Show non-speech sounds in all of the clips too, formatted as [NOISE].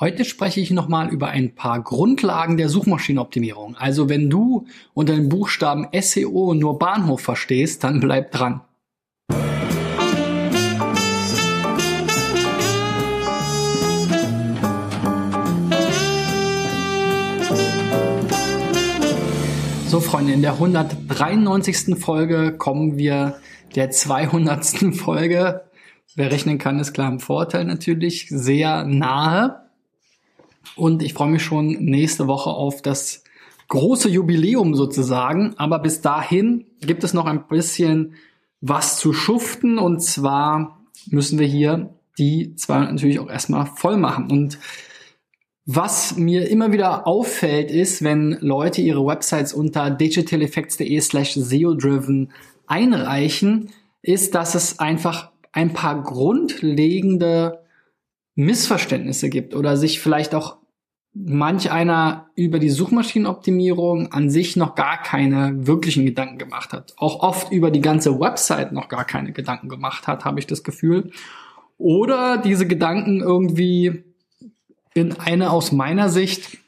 Heute spreche ich nochmal über ein paar Grundlagen der Suchmaschinenoptimierung. Also wenn du unter den Buchstaben SEO nur Bahnhof verstehst, dann bleib dran. So Freunde, in der 193. Folge kommen wir der 200. Folge. Wer rechnen kann, ist klar im Vorteil natürlich, sehr nahe. Und ich freue mich schon nächste Woche auf das große Jubiläum sozusagen. Aber bis dahin gibt es noch ein bisschen was zu schuften. Und zwar müssen wir hier die zwar natürlich auch erstmal voll machen. Und was mir immer wieder auffällt, ist, wenn Leute ihre Websites unter digitaleffects.de slash SEO-driven einreichen, ist, dass es einfach ein paar grundlegende Missverständnisse gibt oder sich vielleicht auch manch einer über die Suchmaschinenoptimierung an sich noch gar keine wirklichen Gedanken gemacht hat. Auch oft über die ganze Website noch gar keine Gedanken gemacht hat, habe ich das Gefühl. Oder diese Gedanken irgendwie in eine aus meiner Sicht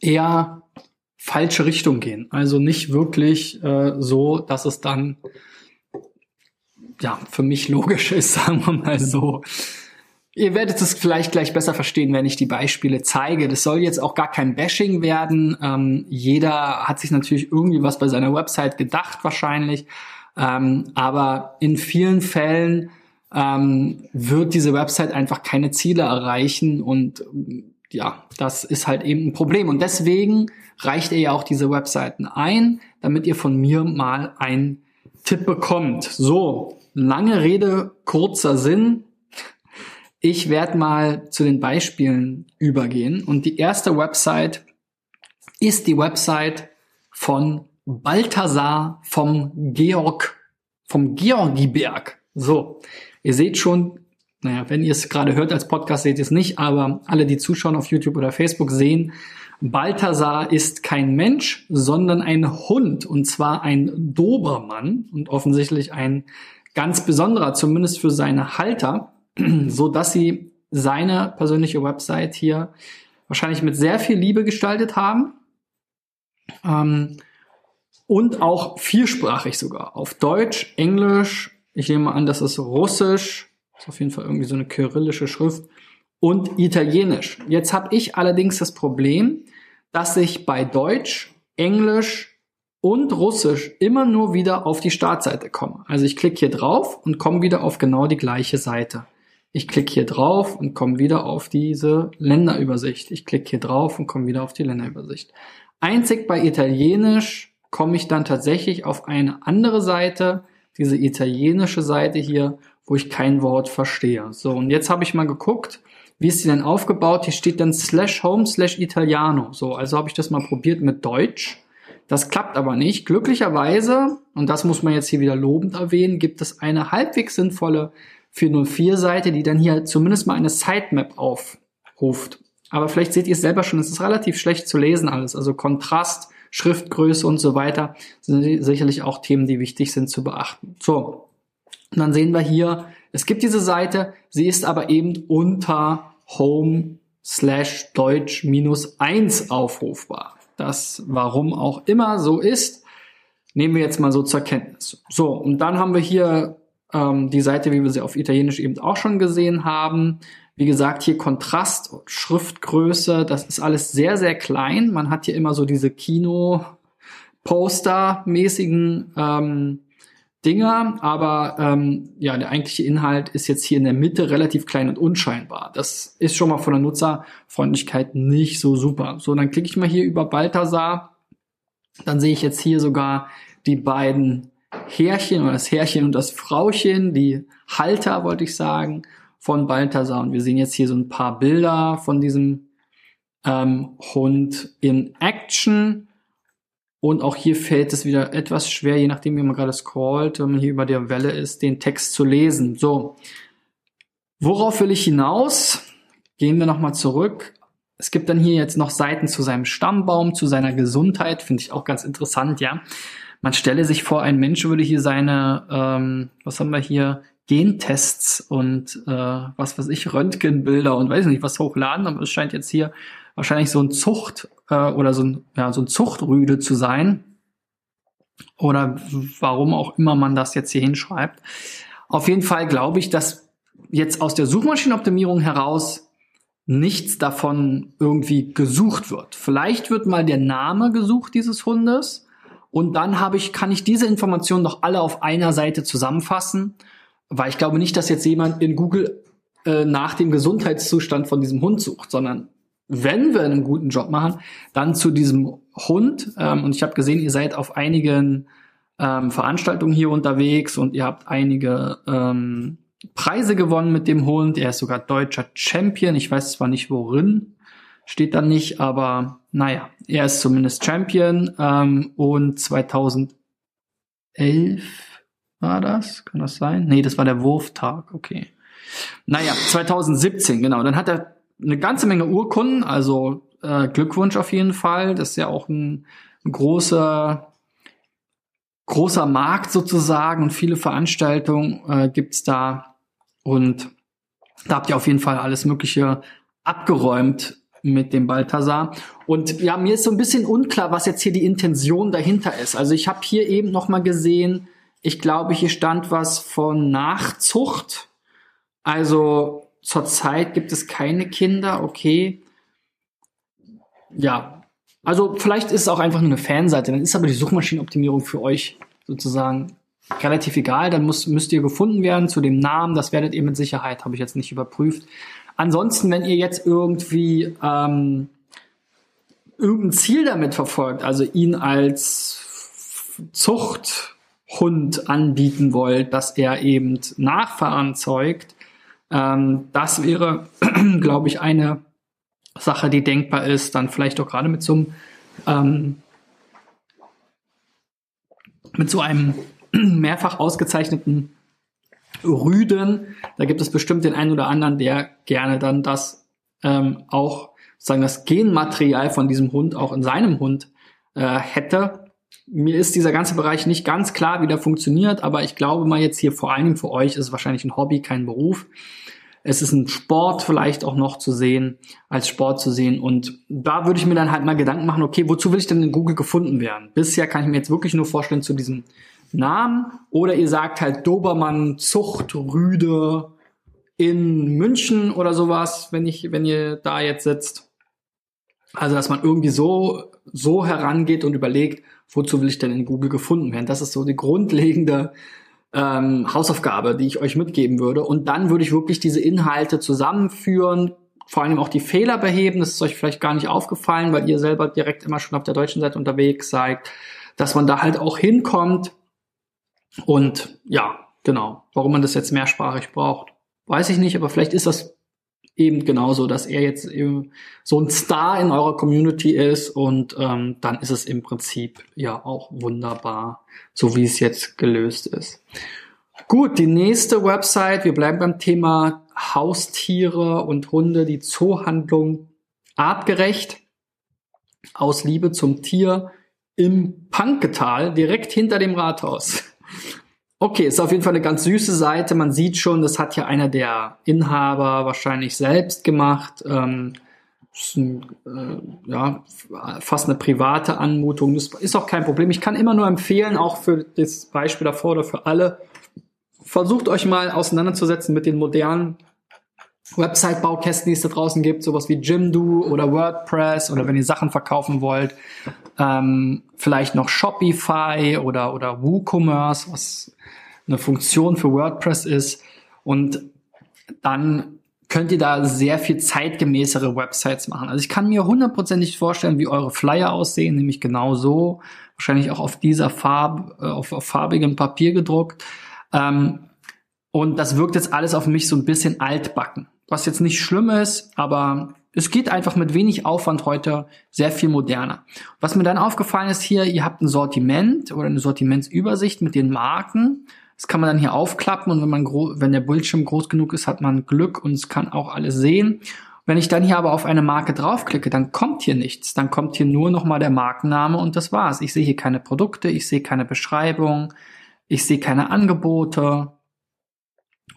eher falsche Richtung gehen. Also nicht wirklich äh, so, dass es dann ja für mich logisch ist, [LAUGHS] sagen wir mal so. Ihr werdet es vielleicht gleich besser verstehen, wenn ich die Beispiele zeige. Das soll jetzt auch gar kein Bashing werden. Ähm, jeder hat sich natürlich irgendwie was bei seiner Website gedacht wahrscheinlich. Ähm, aber in vielen Fällen ähm, wird diese Website einfach keine Ziele erreichen und ja, das ist halt eben ein Problem. Und deswegen reicht ihr ja auch diese Webseiten ein, damit ihr von mir mal einen Tipp bekommt. So, lange Rede, kurzer Sinn. Ich werde mal zu den Beispielen übergehen. Und die erste Website ist die Website von Balthasar vom Georg, vom Georgiberg. So, ihr seht schon, naja, wenn ihr es gerade hört als Podcast, seht ihr es nicht, aber alle, die zuschauen auf YouTube oder Facebook, sehen, Balthasar ist kein Mensch, sondern ein Hund, und zwar ein Dobermann und offensichtlich ein ganz besonderer, zumindest für seine Halter. [CLEARS THROAT] so dass sie seine persönliche Website hier wahrscheinlich mit sehr viel Liebe gestaltet haben. Ähm, und auch viersprachig sogar. Auf Deutsch, Englisch, ich nehme an, das ist Russisch, ist auf jeden Fall irgendwie so eine kyrillische Schrift, und Italienisch. Jetzt habe ich allerdings das Problem, dass ich bei Deutsch, Englisch und Russisch immer nur wieder auf die Startseite komme. Also ich klicke hier drauf und komme wieder auf genau die gleiche Seite. Ich klicke hier drauf und komme wieder auf diese Länderübersicht. Ich klicke hier drauf und komme wieder auf die Länderübersicht. Einzig bei Italienisch komme ich dann tatsächlich auf eine andere Seite, diese italienische Seite hier, wo ich kein Wort verstehe. So, und jetzt habe ich mal geguckt, wie ist die denn aufgebaut? Hier steht dann slash home slash italiano. So, also habe ich das mal probiert mit Deutsch. Das klappt aber nicht. Glücklicherweise, und das muss man jetzt hier wieder lobend erwähnen, gibt es eine halbwegs sinnvolle 404-Seite, die dann hier zumindest mal eine Sitemap aufruft. Aber vielleicht seht ihr es selber schon, es ist relativ schlecht zu lesen alles. Also Kontrast, Schriftgröße und so weiter sind sicherlich auch Themen, die wichtig sind zu beachten. So, und dann sehen wir hier, es gibt diese Seite, sie ist aber eben unter Home slash Deutsch minus eins aufrufbar. Das, warum auch immer so ist, nehmen wir jetzt mal so zur Kenntnis. So, und dann haben wir hier ähm, die Seite, wie wir sie auf Italienisch eben auch schon gesehen haben. Wie gesagt, hier Kontrast, Schriftgröße, das ist alles sehr, sehr klein. Man hat hier immer so diese Kino-Poster-mäßigen ähm, Dinger, aber ähm, ja, der eigentliche Inhalt ist jetzt hier in der Mitte relativ klein und unscheinbar. Das ist schon mal von der Nutzerfreundlichkeit nicht so super. So, dann klicke ich mal hier über Balthasar. Dann sehe ich jetzt hier sogar die beiden Herrchen oder das Herrchen und das Frauchen, die Halter, wollte ich sagen, von Balthasar. Und wir sehen jetzt hier so ein paar Bilder von diesem ähm, Hund in Action. Und auch hier fällt es wieder etwas schwer, je nachdem, wie man gerade scrollt, wenn man hier über der Welle ist, den Text zu lesen. So, worauf will ich hinaus? Gehen wir nochmal zurück. Es gibt dann hier jetzt noch Seiten zu seinem Stammbaum, zu seiner Gesundheit, finde ich auch ganz interessant, ja. Man stelle sich vor, ein Mensch würde hier seine, ähm, was haben wir hier, Gentests und äh, was weiß ich, Röntgenbilder und weiß nicht was hochladen, aber es scheint jetzt hier wahrscheinlich so ein Zucht äh, oder so ein, ja, so ein Zuchtrüde zu sein. Oder warum auch immer man das jetzt hier hinschreibt. Auf jeden Fall glaube ich, dass jetzt aus der Suchmaschinenoptimierung heraus nichts davon irgendwie gesucht wird. Vielleicht wird mal der Name gesucht dieses Hundes und dann habe ich, kann ich diese Informationen doch alle auf einer Seite zusammenfassen, weil ich glaube nicht, dass jetzt jemand in Google äh, nach dem Gesundheitszustand von diesem Hund sucht, sondern wenn wir einen guten Job machen, dann zu diesem Hund. Ähm, und ich habe gesehen, ihr seid auf einigen ähm, Veranstaltungen hier unterwegs und ihr habt einige ähm, Preise gewonnen mit dem Hund. Er ist sogar deutscher Champion. Ich weiß zwar nicht worin, steht da nicht, aber naja, er ist zumindest Champion. Ähm, und 2011 war das? Kann das sein? Nee, das war der Wurftag, okay. Naja, 2017, genau. Dann hat er eine ganze Menge Urkunden, also äh, Glückwunsch auf jeden Fall. Das ist ja auch ein, ein großer großer Markt sozusagen und viele Veranstaltungen äh, gibt's da. Und da habt ihr auf jeden Fall alles Mögliche abgeräumt mit dem Balthasar. Und ja, mir ist so ein bisschen unklar, was jetzt hier die Intention dahinter ist. Also ich habe hier eben noch mal gesehen, ich glaube, hier stand was von Nachzucht. Also zurzeit gibt es keine Kinder, okay. Ja, also vielleicht ist es auch einfach nur eine Fanseite, dann ist aber die Suchmaschinenoptimierung für euch sozusagen relativ egal, dann muss, müsst ihr gefunden werden zu dem Namen, das werdet ihr mit Sicherheit, habe ich jetzt nicht überprüft. Ansonsten, wenn ihr jetzt irgendwie ähm, irgendein Ziel damit verfolgt, also ihn als Zuchthund anbieten wollt, dass er eben Nachfahren zeugt, ähm, das wäre, [CLEARS THROAT] glaube ich, eine Sache, die denkbar ist, dann vielleicht auch gerade mit so einem ähm, mit so einem [CLEARS THROAT] mehrfach ausgezeichneten Rüden. Da gibt es bestimmt den einen oder anderen, der gerne dann das ähm, auch sozusagen das Genmaterial von diesem Hund auch in seinem Hund äh, hätte. Mir ist dieser ganze Bereich nicht ganz klar, wie der funktioniert, aber ich glaube mal jetzt hier vor allen Dingen für euch ist es wahrscheinlich ein Hobby, kein Beruf. Es ist ein Sport vielleicht auch noch zu sehen, als Sport zu sehen. Und da würde ich mir dann halt mal Gedanken machen, okay, wozu will ich denn in Google gefunden werden? Bisher kann ich mir jetzt wirklich nur vorstellen zu diesem Namen. Oder ihr sagt halt Dobermann Zuchtrüde in München oder sowas, wenn ich, wenn ihr da jetzt sitzt. Also, dass man irgendwie so, so herangeht und überlegt, wozu will ich denn in Google gefunden werden? Das ist so die grundlegende ähm, Hausaufgabe, die ich euch mitgeben würde. Und dann würde ich wirklich diese Inhalte zusammenführen, vor allem auch die Fehler beheben. Das ist euch vielleicht gar nicht aufgefallen, weil ihr selber direkt immer schon auf der deutschen Seite unterwegs seid, dass man da halt auch hinkommt. Und ja, genau. Warum man das jetzt mehrsprachig braucht, weiß ich nicht, aber vielleicht ist das eben genauso, dass er jetzt eben so ein Star in eurer Community ist und ähm, dann ist es im Prinzip ja auch wunderbar, so wie es jetzt gelöst ist. Gut, die nächste Website, wir bleiben beim Thema Haustiere und Hunde, die Zoohandlung artgerecht aus Liebe zum Tier im Panketal, direkt hinter dem Rathaus. Okay, ist auf jeden Fall eine ganz süße Seite. Man sieht schon, das hat ja einer der Inhaber wahrscheinlich selbst gemacht. Ähm, ist ein, äh, ja, fast eine private Anmutung. Das ist auch kein Problem. Ich kann immer nur empfehlen, auch für das Beispiel davor oder für alle, versucht euch mal auseinanderzusetzen mit den modernen Website-Baukästen, die es da draußen gibt, sowas wie Jimdo oder WordPress oder wenn ihr Sachen verkaufen wollt, ähm, vielleicht noch Shopify oder, oder WooCommerce, was eine Funktion für WordPress ist. Und dann könnt ihr da sehr viel zeitgemäßere Websites machen. Also ich kann mir hundertprozentig vorstellen, wie eure Flyer aussehen, nämlich genau so, wahrscheinlich auch auf dieser Farbe, äh, auf, auf farbigem Papier gedruckt. Ähm, und das wirkt jetzt alles auf mich so ein bisschen altbacken, was jetzt nicht schlimm ist, aber es geht einfach mit wenig Aufwand heute sehr viel moderner. Was mir dann aufgefallen ist hier, ihr habt ein Sortiment oder eine Sortimentsübersicht mit den Marken das kann man dann hier aufklappen und wenn man wenn der Bildschirm groß genug ist, hat man Glück und es kann auch alles sehen. Wenn ich dann hier aber auf eine Marke draufklicke, dann kommt hier nichts. Dann kommt hier nur nochmal der Markenname und das war's. Ich sehe hier keine Produkte, ich sehe keine Beschreibung, ich sehe keine Angebote.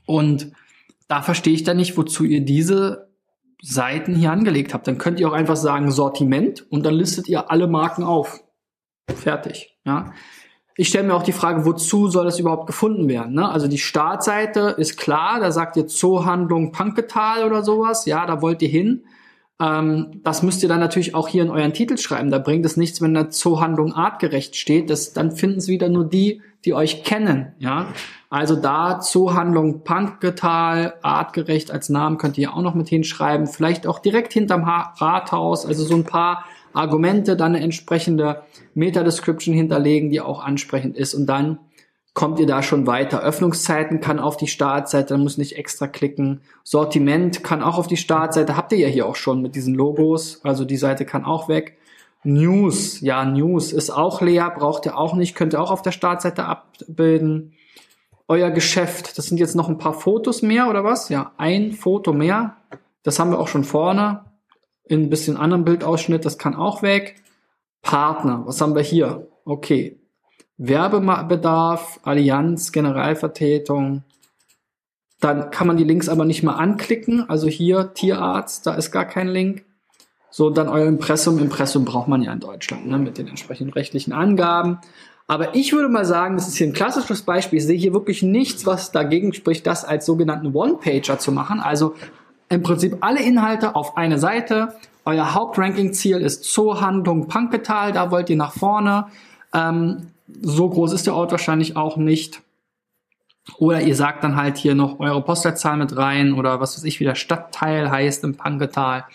Und da verstehe ich dann nicht, wozu ihr diese Seiten hier angelegt habt. Dann könnt ihr auch einfach sagen Sortiment und dann listet ihr alle Marken auf. Fertig. Ja. Ich stelle mir auch die Frage, wozu soll das überhaupt gefunden werden? Ne? Also die Startseite ist klar, da sagt ihr Zoohandlung Panketal oder sowas. Ja, da wollt ihr hin. Ähm, das müsst ihr dann natürlich auch hier in euren Titel schreiben. Da bringt es nichts, wenn da Zoohandlung artgerecht steht. Das, dann finden es wieder nur die, die euch kennen. Ja, also da Zoohandlung Panketal, artgerecht als Namen könnt ihr auch noch mit hinschreiben. Vielleicht auch direkt hinterm Rathaus. Also so ein paar Argumente, dann eine entsprechende Meta-Description hinterlegen, die auch ansprechend ist und dann kommt ihr da schon weiter. Öffnungszeiten kann auf die Startseite, dann muss nicht extra klicken. Sortiment kann auch auf die Startseite, habt ihr ja hier auch schon mit diesen Logos, also die Seite kann auch weg. News, ja, News ist auch leer, braucht ihr auch nicht, könnt ihr auch auf der Startseite abbilden. Euer Geschäft, das sind jetzt noch ein paar Fotos mehr oder was? Ja, ein Foto mehr. Das haben wir auch schon vorne in ein bisschen anderen Bildausschnitt, das kann auch weg. Partner, was haben wir hier? Okay. Werbebedarf, Allianz, Generalvertretung. Dann kann man die Links aber nicht mehr anklicken. Also hier Tierarzt, da ist gar kein Link. So, dann euer Impressum. Impressum braucht man ja in Deutschland ne, mit den entsprechenden rechtlichen Angaben. Aber ich würde mal sagen, das ist hier ein klassisches Beispiel. Ich sehe hier wirklich nichts, was dagegen spricht, das als sogenannten One-Pager zu machen. Also im Prinzip alle Inhalte auf eine Seite. Euer Hauptranking-Ziel ist Zoohandlung Panketal, da wollt ihr nach vorne. Ähm, so groß ist der Ort wahrscheinlich auch nicht. Oder ihr sagt dann halt hier noch eure Postleitzahl mit rein oder was weiß ich, wie der Stadtteil heißt im Panketal,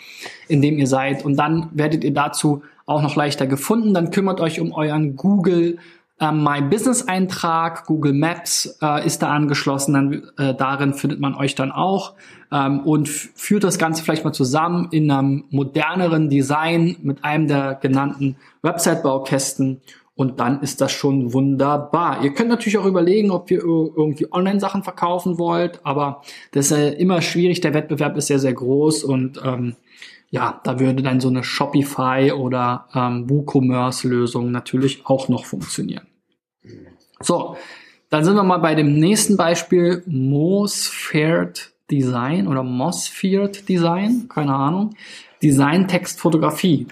in dem ihr seid. Und dann werdet ihr dazu auch noch leichter gefunden. Dann kümmert euch um euren Google ähm, My Business Eintrag, Google Maps äh, ist da angeschlossen, dann äh, darin findet man euch dann auch ähm, und führt das Ganze vielleicht mal zusammen in einem moderneren Design mit einem der genannten Website-Baukästen und dann ist das schon wunderbar. Ihr könnt natürlich auch überlegen, ob ihr irgendwie Online-Sachen verkaufen wollt, aber das ist ja immer schwierig. Der Wettbewerb ist sehr, sehr groß und ähm, ja, da würde dann so eine Shopify oder ähm, WooCommerce-Lösung natürlich auch noch funktionieren. So, dann sind wir mal bei dem nächsten Beispiel Mosphered Design oder Mosphered Design, keine Ahnung. Design, Text, Fotografie.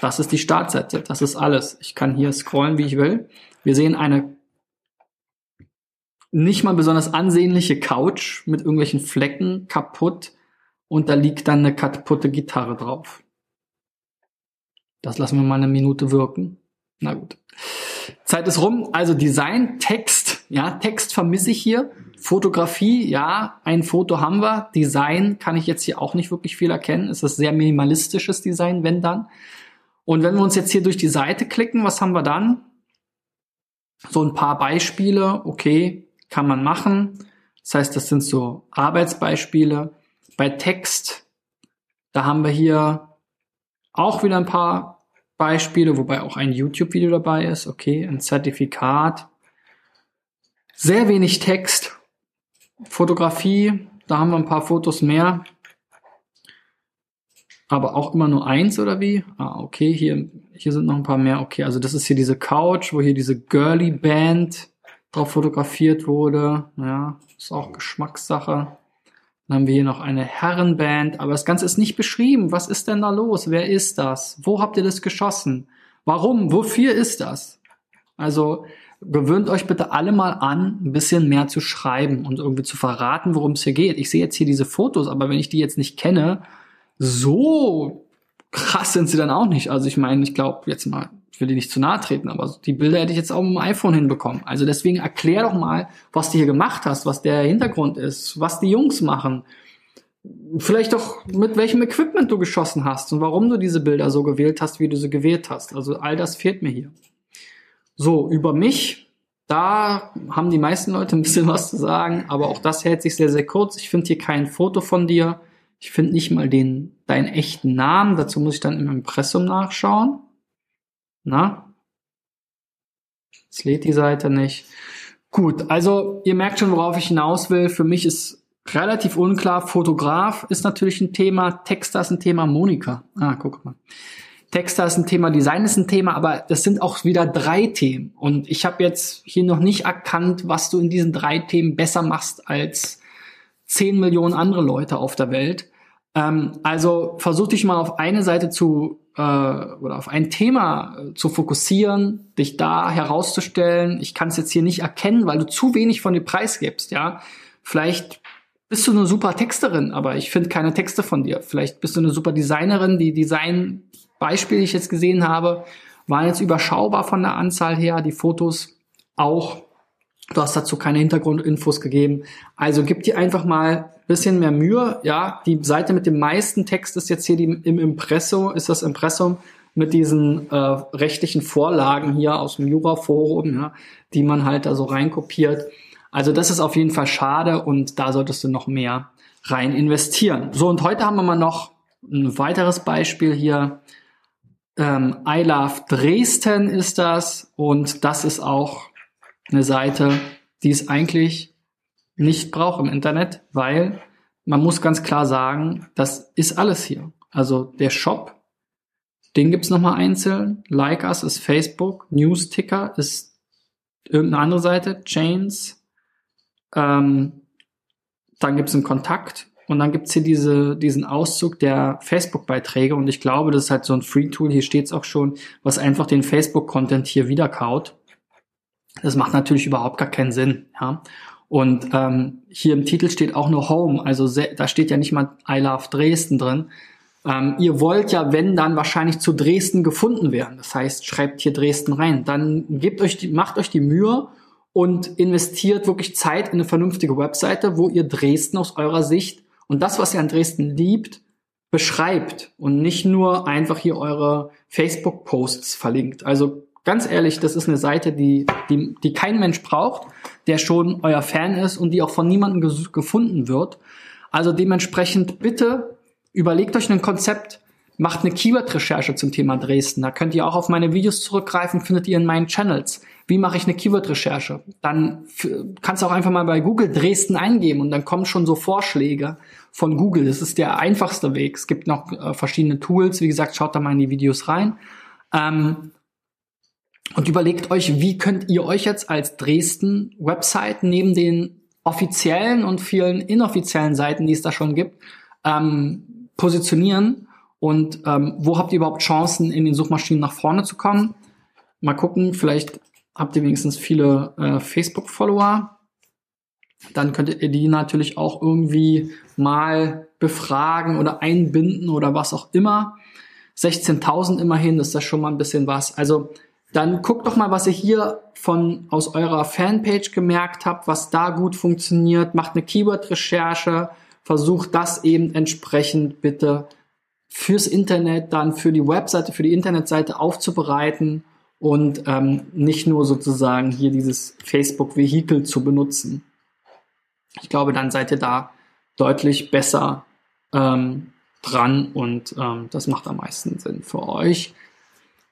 Das ist die Startseite, das ist alles. Ich kann hier scrollen, wie ich will. Wir sehen eine nicht mal besonders ansehnliche Couch mit irgendwelchen Flecken kaputt und da liegt dann eine kaputte Gitarre drauf. Das lassen wir mal eine Minute wirken. Na gut. Zeit ist rum. Also Design, Text, ja, Text vermisse ich hier. Fotografie, ja, ein Foto haben wir. Design kann ich jetzt hier auch nicht wirklich viel erkennen. Es ist sehr minimalistisches Design, wenn dann. Und wenn wir uns jetzt hier durch die Seite klicken, was haben wir dann? So ein paar Beispiele, okay, kann man machen. Das heißt, das sind so Arbeitsbeispiele. Bei Text, da haben wir hier auch wieder ein paar Beispiele, wobei auch ein YouTube-Video dabei ist. Okay, ein Zertifikat. Sehr wenig Text. Fotografie, da haben wir ein paar Fotos mehr. Aber auch immer nur eins oder wie? Ah, okay, hier, hier sind noch ein paar mehr. Okay, also das ist hier diese Couch, wo hier diese Girly Band drauf fotografiert wurde. Ja, ist auch Geschmackssache. Dann haben wir hier noch eine Herrenband, aber das Ganze ist nicht beschrieben. Was ist denn da los? Wer ist das? Wo habt ihr das geschossen? Warum? Wofür ist das? Also gewöhnt euch bitte alle mal an, ein bisschen mehr zu schreiben und irgendwie zu verraten, worum es hier geht. Ich sehe jetzt hier diese Fotos, aber wenn ich die jetzt nicht kenne, so krass sind sie dann auch nicht. Also ich meine, ich glaube jetzt mal ich will dir nicht zu nahe treten, aber die Bilder hätte ich jetzt auch mit dem iPhone hinbekommen. Also deswegen erklär doch mal, was du hier gemacht hast, was der Hintergrund ist, was die Jungs machen. Vielleicht doch mit welchem Equipment du geschossen hast und warum du diese Bilder so gewählt hast, wie du sie gewählt hast. Also all das fehlt mir hier. So, über mich, da haben die meisten Leute ein bisschen was zu sagen, aber auch das hält sich sehr, sehr kurz. Ich finde hier kein Foto von dir. Ich finde nicht mal den, deinen echten Namen. Dazu muss ich dann im Impressum nachschauen. Na? Es lädt die Seite nicht. Gut, also ihr merkt schon, worauf ich hinaus will. Für mich ist relativ unklar. Fotograf ist natürlich ein Thema, Texter ist ein Thema, Monika. Ah, guck mal. Texter ist ein Thema, Design ist ein Thema, aber das sind auch wieder drei Themen. Und ich habe jetzt hier noch nicht erkannt, was du in diesen drei Themen besser machst als 10 Millionen andere Leute auf der Welt. Ähm, also versuch dich mal auf eine Seite zu äh, oder auf ein Thema äh, zu fokussieren, dich da herauszustellen. Ich kann es jetzt hier nicht erkennen, weil du zu wenig von dir preisgibst, ja. Vielleicht bist du eine super Texterin, aber ich finde keine Texte von dir. Vielleicht bist du eine super Designerin. Die Designbeispiele, die ich jetzt gesehen habe, waren jetzt überschaubar von der Anzahl her. Die Fotos auch. Du hast dazu keine Hintergrundinfos gegeben. Also gib dir einfach mal bisschen mehr Mühe. Ja, die Seite mit dem meisten Text ist jetzt hier die, im Impresso, ist das Impressum mit diesen äh, rechtlichen Vorlagen hier aus dem Jura-Forum, ja, die man halt da so reinkopiert. Also das ist auf jeden Fall schade und da solltest du noch mehr rein investieren. So, und heute haben wir mal noch ein weiteres Beispiel hier. Ähm, I Love Dresden ist das und das ist auch eine Seite, die es eigentlich nicht braucht im Internet, weil man muss ganz klar sagen, das ist alles hier. Also der Shop, den gibt's nochmal einzeln. Like Us ist Facebook, Newsticker ist irgendeine andere Seite, Chains. Ähm, dann gibt's einen Kontakt und dann gibt's hier diese, diesen Auszug der Facebook-Beiträge und ich glaube, das ist halt so ein Free-Tool, hier steht's auch schon, was einfach den Facebook-Content hier wiederkaut. Das macht natürlich überhaupt gar keinen Sinn. Ja? Und ähm, hier im Titel steht auch nur Home, also da steht ja nicht mal I Love Dresden drin. Ähm, ihr wollt ja, wenn dann wahrscheinlich zu Dresden gefunden werden. Das heißt, schreibt hier Dresden rein. Dann gebt euch die, macht euch die Mühe und investiert wirklich Zeit in eine vernünftige Webseite, wo ihr Dresden aus eurer Sicht und das, was ihr an Dresden liebt, beschreibt und nicht nur einfach hier eure Facebook-Posts verlinkt. Also ganz ehrlich, das ist eine Seite, die, die, die kein Mensch braucht, der schon euer Fan ist und die auch von niemandem gefunden wird. Also dementsprechend bitte überlegt euch ein Konzept, macht eine Keyword-Recherche zum Thema Dresden. Da könnt ihr auch auf meine Videos zurückgreifen, findet ihr in meinen Channels. Wie mache ich eine Keyword-Recherche? Dann kannst du auch einfach mal bei Google Dresden eingeben und dann kommen schon so Vorschläge von Google. Das ist der einfachste Weg. Es gibt noch äh, verschiedene Tools. Wie gesagt, schaut da mal in die Videos rein. Ähm, und überlegt euch, wie könnt ihr euch jetzt als Dresden Website neben den offiziellen und vielen inoffiziellen Seiten, die es da schon gibt, ähm, positionieren und ähm, wo habt ihr überhaupt Chancen, in den Suchmaschinen nach vorne zu kommen? Mal gucken, vielleicht habt ihr wenigstens viele äh, Facebook-Follower. Dann könntet ihr die natürlich auch irgendwie mal befragen oder einbinden oder was auch immer. 16.000 immerhin, das ist das schon mal ein bisschen was. Also dann guckt doch mal, was ihr hier von aus eurer Fanpage gemerkt habt, was da gut funktioniert. Macht eine Keyword-Recherche, versucht das eben entsprechend bitte fürs Internet, dann für die Webseite, für die Internetseite aufzubereiten und ähm, nicht nur sozusagen hier dieses Facebook-Vehikel zu benutzen. Ich glaube, dann seid ihr da deutlich besser ähm, dran und ähm, das macht am meisten Sinn für euch.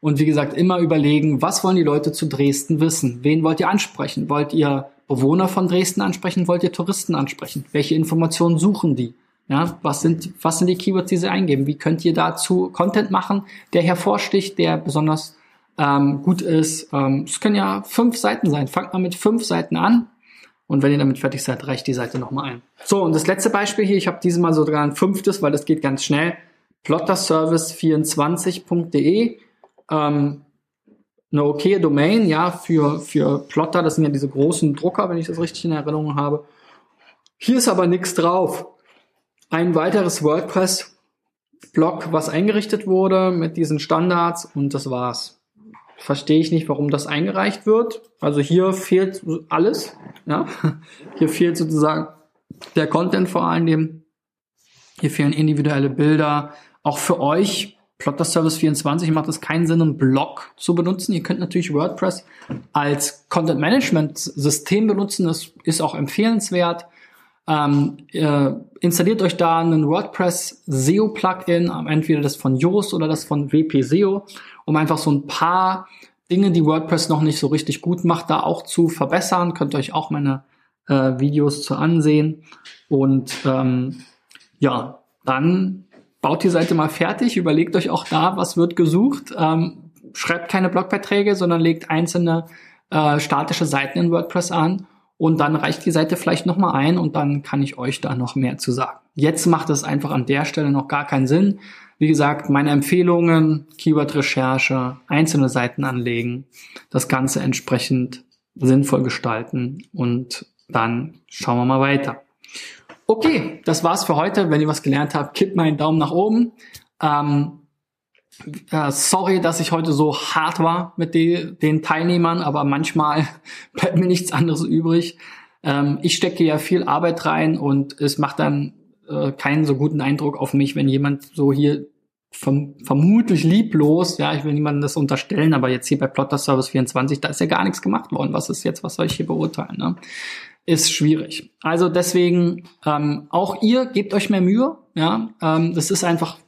Und wie gesagt, immer überlegen, was wollen die Leute zu Dresden wissen? Wen wollt ihr ansprechen? Wollt ihr Bewohner von Dresden ansprechen? Wollt ihr Touristen ansprechen? Welche Informationen suchen die? Ja, was sind, was sind die Keywords, die sie eingeben? Wie könnt ihr dazu Content machen, der hervorsticht, der besonders ähm, gut ist? Ähm, es können ja fünf Seiten sein. Fangt mal mit fünf Seiten an. Und wenn ihr damit fertig seid, reicht die Seite nochmal ein. So, und das letzte Beispiel hier, ich habe dieses Mal sogar ein fünftes, weil das geht ganz schnell. Plotterservice24.de ähm, eine okaye Domain, ja, für, für Plotter, das sind ja diese großen Drucker, wenn ich das richtig in Erinnerung habe. Hier ist aber nichts drauf. Ein weiteres WordPress-Blog, was eingerichtet wurde mit diesen Standards und das war's. Verstehe ich nicht, warum das eingereicht wird. Also hier fehlt alles, ja. Hier fehlt sozusagen der Content vor allem. Hier fehlen individuelle Bilder. Auch für euch Plotter Service 24 macht es keinen Sinn, einen Blog zu benutzen. Ihr könnt natürlich WordPress als Content Management System benutzen. Das ist auch empfehlenswert. Ähm, installiert euch da einen WordPress SEO Plugin, entweder das von Yoast oder das von WP SEO, um einfach so ein paar Dinge, die WordPress noch nicht so richtig gut macht, da auch zu verbessern. Könnt ihr euch auch meine äh, Videos zu ansehen. Und ähm, ja, dann baut die Seite mal fertig, überlegt euch auch da, was wird gesucht. Ähm, schreibt keine Blogbeiträge, sondern legt einzelne äh, statische Seiten in WordPress an und dann reicht die Seite vielleicht nochmal ein und dann kann ich euch da noch mehr zu sagen. Jetzt macht es einfach an der Stelle noch gar keinen Sinn. Wie gesagt, meine Empfehlungen, Keyword-Recherche, einzelne Seiten anlegen, das Ganze entsprechend sinnvoll gestalten und dann schauen wir mal weiter. Okay, das war's für heute. Wenn ihr was gelernt habt, kippt meinen Daumen nach oben. Ähm, äh, sorry, dass ich heute so hart war mit die, den Teilnehmern, aber manchmal [LAUGHS] bleibt mir nichts anderes übrig. Ähm, ich stecke ja viel Arbeit rein und es macht dann äh, keinen so guten Eindruck auf mich, wenn jemand so hier verm vermutlich lieblos, ja, ich will niemandem das unterstellen, aber jetzt hier bei Plotter Service 24, da ist ja gar nichts gemacht worden. Was ist jetzt, was soll ich hier beurteilen? Ne? Ist schwierig. Also deswegen, ähm, auch ihr gebt euch mehr Mühe, ja. Ähm, das ist einfach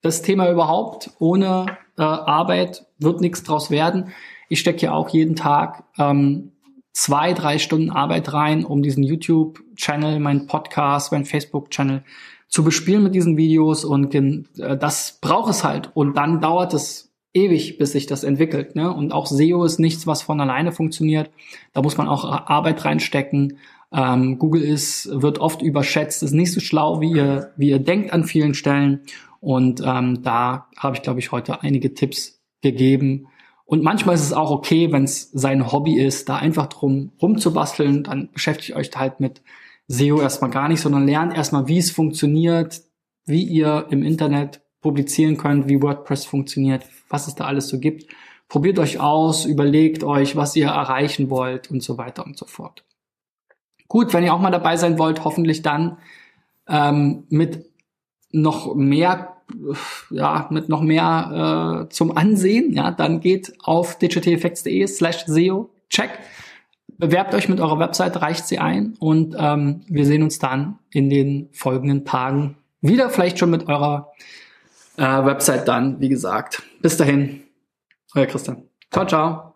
das Thema überhaupt. Ohne äh, Arbeit wird nichts draus werden. Ich stecke ja auch jeden Tag ähm, zwei, drei Stunden Arbeit rein, um diesen YouTube-Channel, meinen Podcast, meinen Facebook-Channel zu bespielen mit diesen Videos und äh, das braucht es halt. Und dann dauert es ewig, bis sich das entwickelt. Ne? Und auch SEO ist nichts, was von alleine funktioniert. Da muss man auch Arbeit reinstecken. Ähm, Google ist, wird oft überschätzt, ist nicht so schlau, wie ihr, wie ihr denkt an vielen Stellen. Und ähm, da habe ich, glaube ich, heute einige Tipps gegeben. Und manchmal ist es auch okay, wenn es sein Hobby ist, da einfach drum rumzubasteln. Dann beschäftigt euch halt mit SEO erstmal gar nicht, sondern lernt erstmal, wie es funktioniert, wie ihr im Internet publizieren könnt, wie WordPress funktioniert, was es da alles so gibt. Probiert euch aus, überlegt euch, was ihr erreichen wollt und so weiter und so fort. Gut, wenn ihr auch mal dabei sein wollt, hoffentlich dann ähm, mit noch mehr ja, mit noch mehr äh, zum Ansehen, ja, dann geht auf digitaleffects.de slash SEO, check. Bewerbt euch mit eurer Website, reicht sie ein und ähm, wir sehen uns dann in den folgenden Tagen wieder, vielleicht schon mit eurer Website dann, wie gesagt. Bis dahin, euer Christian. Ciao, ciao.